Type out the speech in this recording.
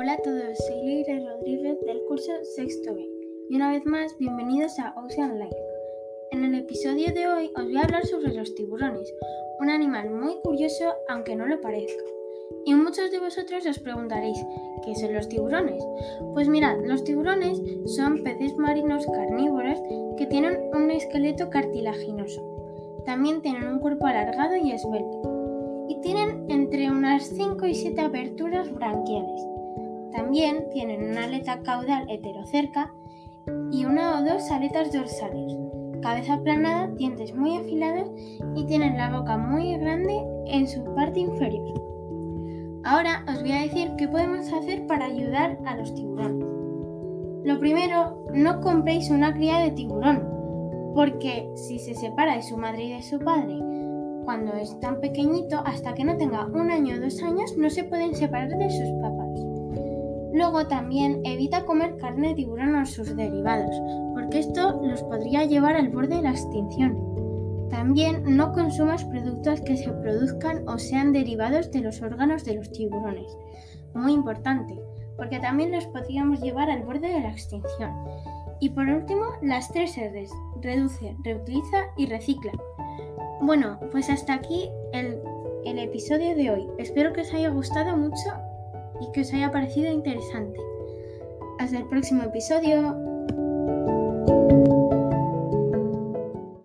Hola a todos, soy Leire Rodríguez del curso Sexto B y una vez más bienvenidos a Ocean Life. En el episodio de hoy os voy a hablar sobre los tiburones, un animal muy curioso aunque no lo parezca. Y muchos de vosotros os preguntaréis, ¿qué son los tiburones? Pues mirad, los tiburones son peces marinos carnívoros que tienen un esqueleto cartilaginoso. También tienen un cuerpo alargado y esbelto. Y tienen entre unas 5 y 7 aberturas branquiales. También tienen una aleta caudal heterocerca y una o dos aletas dorsales, cabeza aplanada, dientes muy afilados y tienen la boca muy grande en su parte inferior. Ahora os voy a decir qué podemos hacer para ayudar a los tiburones. Lo primero, no compréis una cría de tiburón, porque si se separa de su madre y de su padre cuando es tan pequeñito, hasta que no tenga un año o dos años, no se pueden separar de sus papás. Luego también evita comer carne de tiburón o sus derivados, porque esto los podría llevar al borde de la extinción. También no consumas productos que se produzcan o sean derivados de los órganos de los tiburones. Muy importante, porque también los podríamos llevar al borde de la extinción. Y por último, las tres R's. Reduce, reutiliza y recicla. Bueno, pues hasta aquí el, el episodio de hoy. Espero que os haya gustado mucho y que os haya parecido interesante. Hasta el próximo episodio.